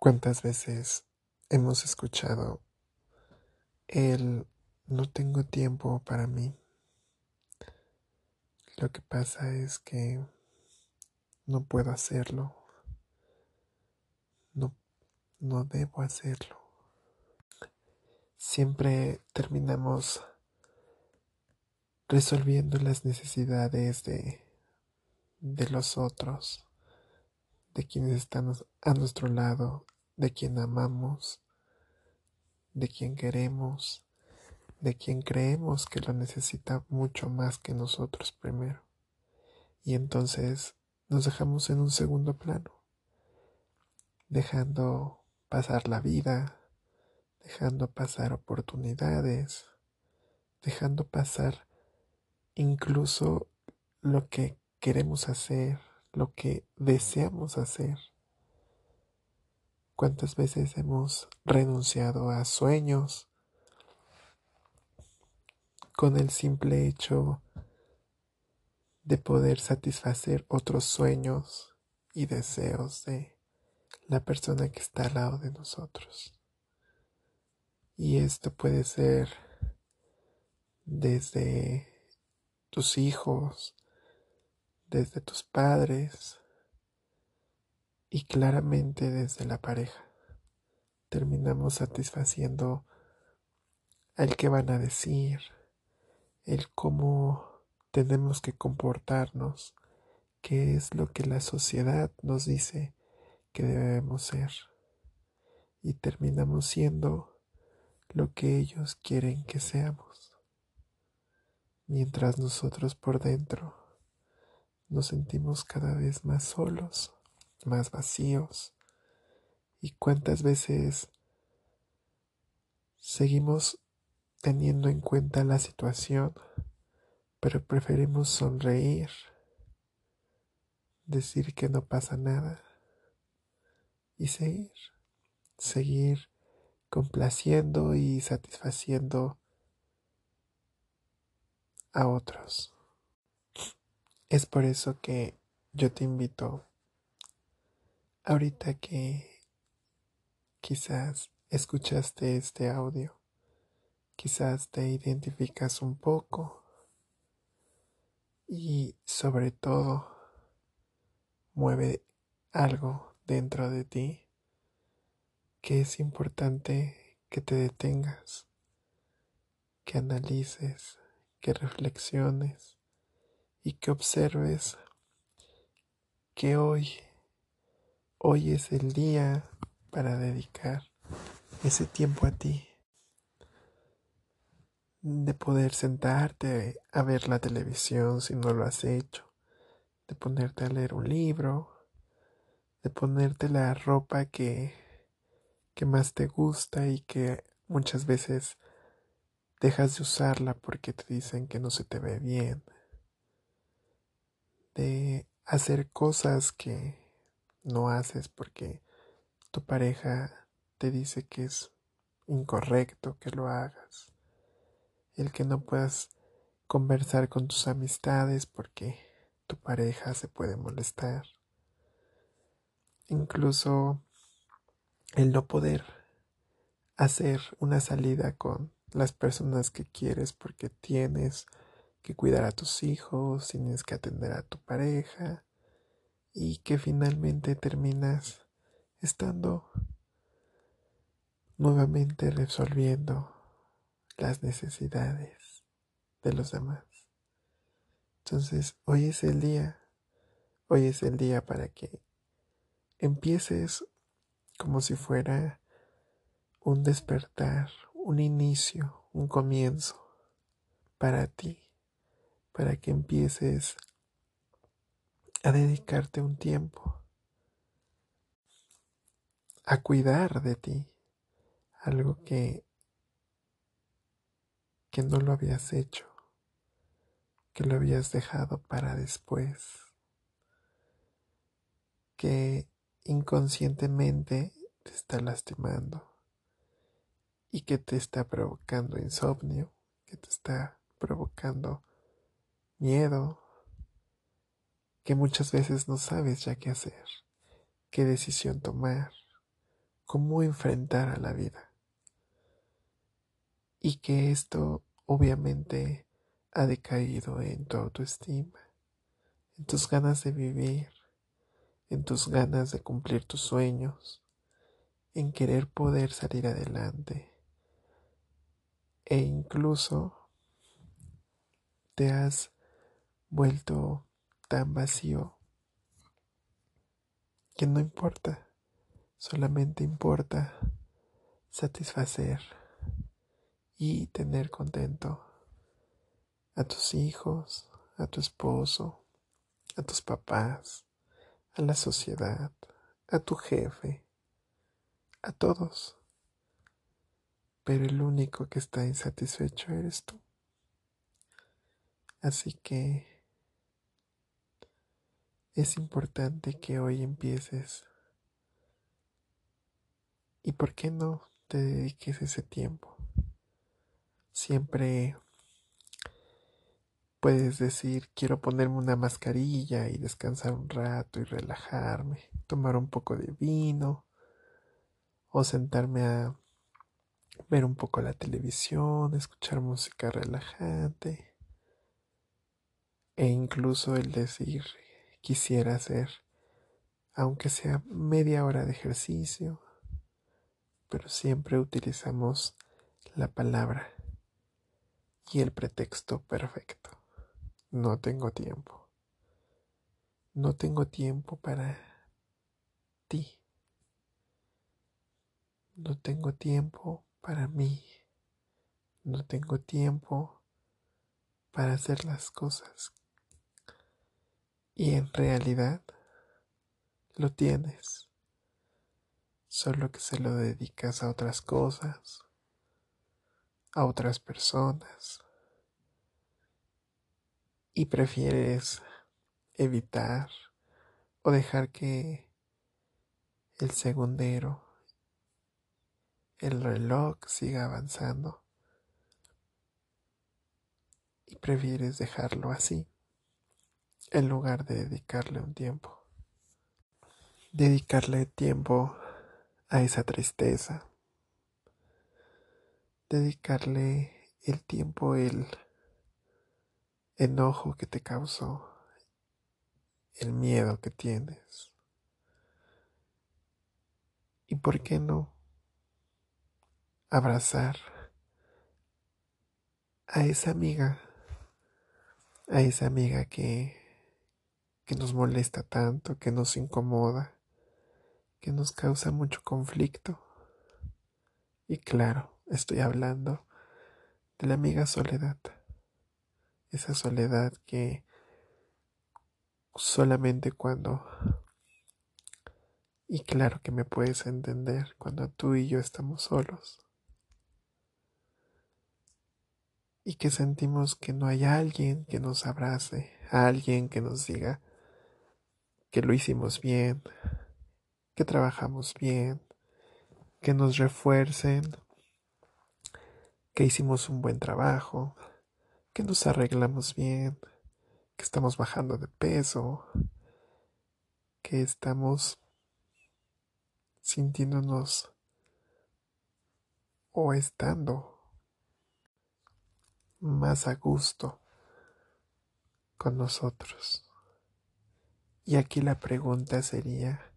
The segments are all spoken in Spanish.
¿Cuántas veces hemos escuchado el no tengo tiempo para mí? Lo que pasa es que no puedo hacerlo. No, no debo hacerlo. Siempre terminamos resolviendo las necesidades de, de los otros, de quienes están a nuestro lado, de quien amamos, de quien queremos, de quien creemos que lo necesita mucho más que nosotros primero. Y entonces nos dejamos en un segundo plano, dejando pasar la vida, dejando pasar oportunidades, dejando pasar incluso lo que queremos hacer, lo que deseamos hacer. ¿Cuántas veces hemos renunciado a sueños con el simple hecho de poder satisfacer otros sueños y deseos de la persona que está al lado de nosotros? Y esto puede ser desde tus hijos, desde tus padres, y claramente desde la pareja. Terminamos satisfaciendo el que van a decir, el cómo tenemos que comportarnos, qué es lo que la sociedad nos dice que debemos ser. Y terminamos siendo lo que ellos quieren que seamos. Mientras nosotros por dentro nos sentimos cada vez más solos más vacíos. ¿Y cuántas veces seguimos teniendo en cuenta la situación, pero preferimos sonreír, decir que no pasa nada y seguir, seguir complaciendo y satisfaciendo a otros. Es por eso que yo te invito Ahorita que quizás escuchaste este audio, quizás te identificas un poco y sobre todo mueve algo dentro de ti que es importante que te detengas, que analices, que reflexiones y que observes que hoy Hoy es el día para dedicar ese tiempo a ti, de poder sentarte a ver la televisión si no lo has hecho, de ponerte a leer un libro, de ponerte la ropa que, que más te gusta y que muchas veces dejas de usarla porque te dicen que no se te ve bien, de hacer cosas que no haces porque tu pareja te dice que es incorrecto que lo hagas. El que no puedas conversar con tus amistades porque tu pareja se puede molestar. Incluso el no poder hacer una salida con las personas que quieres porque tienes que cuidar a tus hijos, tienes que atender a tu pareja, y que finalmente terminas estando nuevamente resolviendo las necesidades de los demás. Entonces, hoy es el día, hoy es el día para que empieces como si fuera un despertar, un inicio, un comienzo para ti, para que empieces a dedicarte un tiempo a cuidar de ti, algo que que no lo habías hecho, que lo habías dejado para después, que inconscientemente te está lastimando y que te está provocando insomnio, que te está provocando miedo, que muchas veces no sabes ya qué hacer, qué decisión tomar, cómo enfrentar a la vida. Y que esto obviamente ha decaído en tu autoestima, en tus ganas de vivir, en tus ganas de cumplir tus sueños, en querer poder salir adelante. E incluso te has vuelto tan vacío que no importa, solamente importa satisfacer y tener contento a tus hijos, a tu esposo, a tus papás, a la sociedad, a tu jefe, a todos. Pero el único que está insatisfecho eres tú. Así que es importante que hoy empieces. ¿Y por qué no te dediques ese tiempo? Siempre puedes decir, quiero ponerme una mascarilla y descansar un rato y relajarme, tomar un poco de vino o sentarme a ver un poco la televisión, escuchar música relajante e incluso el decir quisiera hacer, aunque sea media hora de ejercicio, pero siempre utilizamos la palabra y el pretexto perfecto. No tengo tiempo. No tengo tiempo para ti. No tengo tiempo para mí. No tengo tiempo para hacer las cosas y en realidad lo tienes, solo que se lo dedicas a otras cosas, a otras personas, y prefieres evitar o dejar que el segundero, el reloj siga avanzando. Y prefieres dejarlo así en lugar de dedicarle un tiempo. Dedicarle tiempo a esa tristeza. Dedicarle el tiempo, el enojo que te causó, el miedo que tienes. ¿Y por qué no abrazar a esa amiga, a esa amiga que que nos molesta tanto, que nos incomoda, que nos causa mucho conflicto. Y claro, estoy hablando de la amiga soledad, esa soledad que solamente cuando, y claro que me puedes entender, cuando tú y yo estamos solos, y que sentimos que no hay alguien que nos abrace, alguien que nos diga, que lo hicimos bien, que trabajamos bien, que nos refuercen, que hicimos un buen trabajo, que nos arreglamos bien, que estamos bajando de peso, que estamos sintiéndonos o estando más a gusto con nosotros. Y aquí la pregunta sería,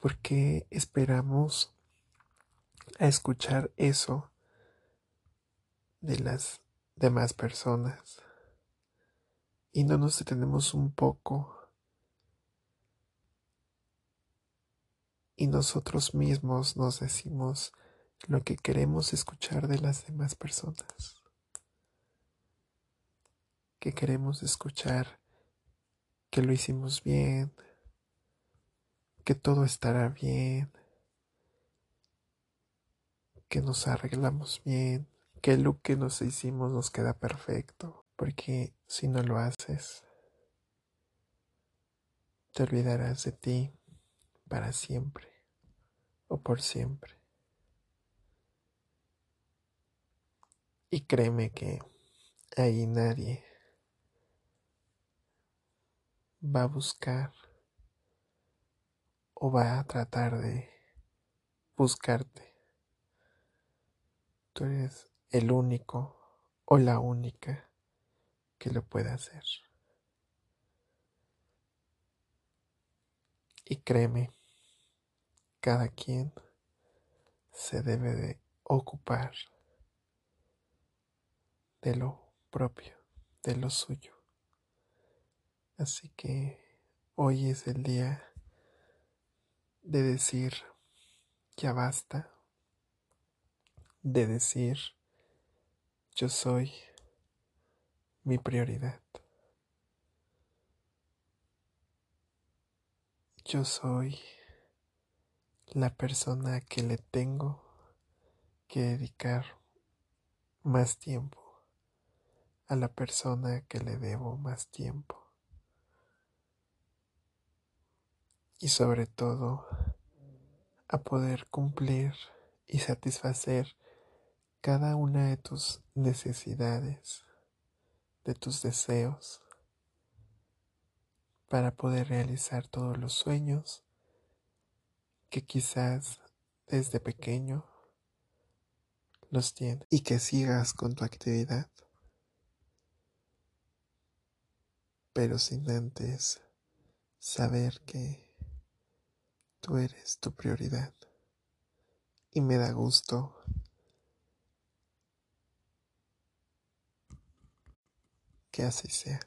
¿por qué esperamos a escuchar eso de las demás personas y no nos detenemos un poco. Y nosotros mismos nos decimos lo que queremos escuchar de las demás personas? que queremos escuchar que lo hicimos bien, que todo estará bien, que nos arreglamos bien, que el look que nos hicimos nos queda perfecto, porque si no lo haces, te olvidarás de ti para siempre o por siempre. Y créeme que ahí nadie va a buscar o va a tratar de buscarte. Tú eres el único o la única que lo puede hacer. Y créeme, cada quien se debe de ocupar de lo propio, de lo suyo. Así que hoy es el día de decir ya basta, de decir yo soy mi prioridad. Yo soy la persona que le tengo que dedicar más tiempo a la persona que le debo más tiempo. Y sobre todo a poder cumplir y satisfacer cada una de tus necesidades, de tus deseos, para poder realizar todos los sueños que quizás desde pequeño los tienes y que sigas con tu actividad, pero sin antes saber que Tú eres tu prioridad. Y me da gusto que así sea.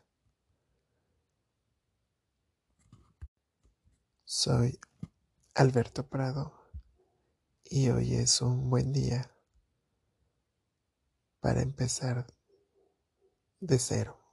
Soy Alberto Prado y hoy es un buen día para empezar de cero.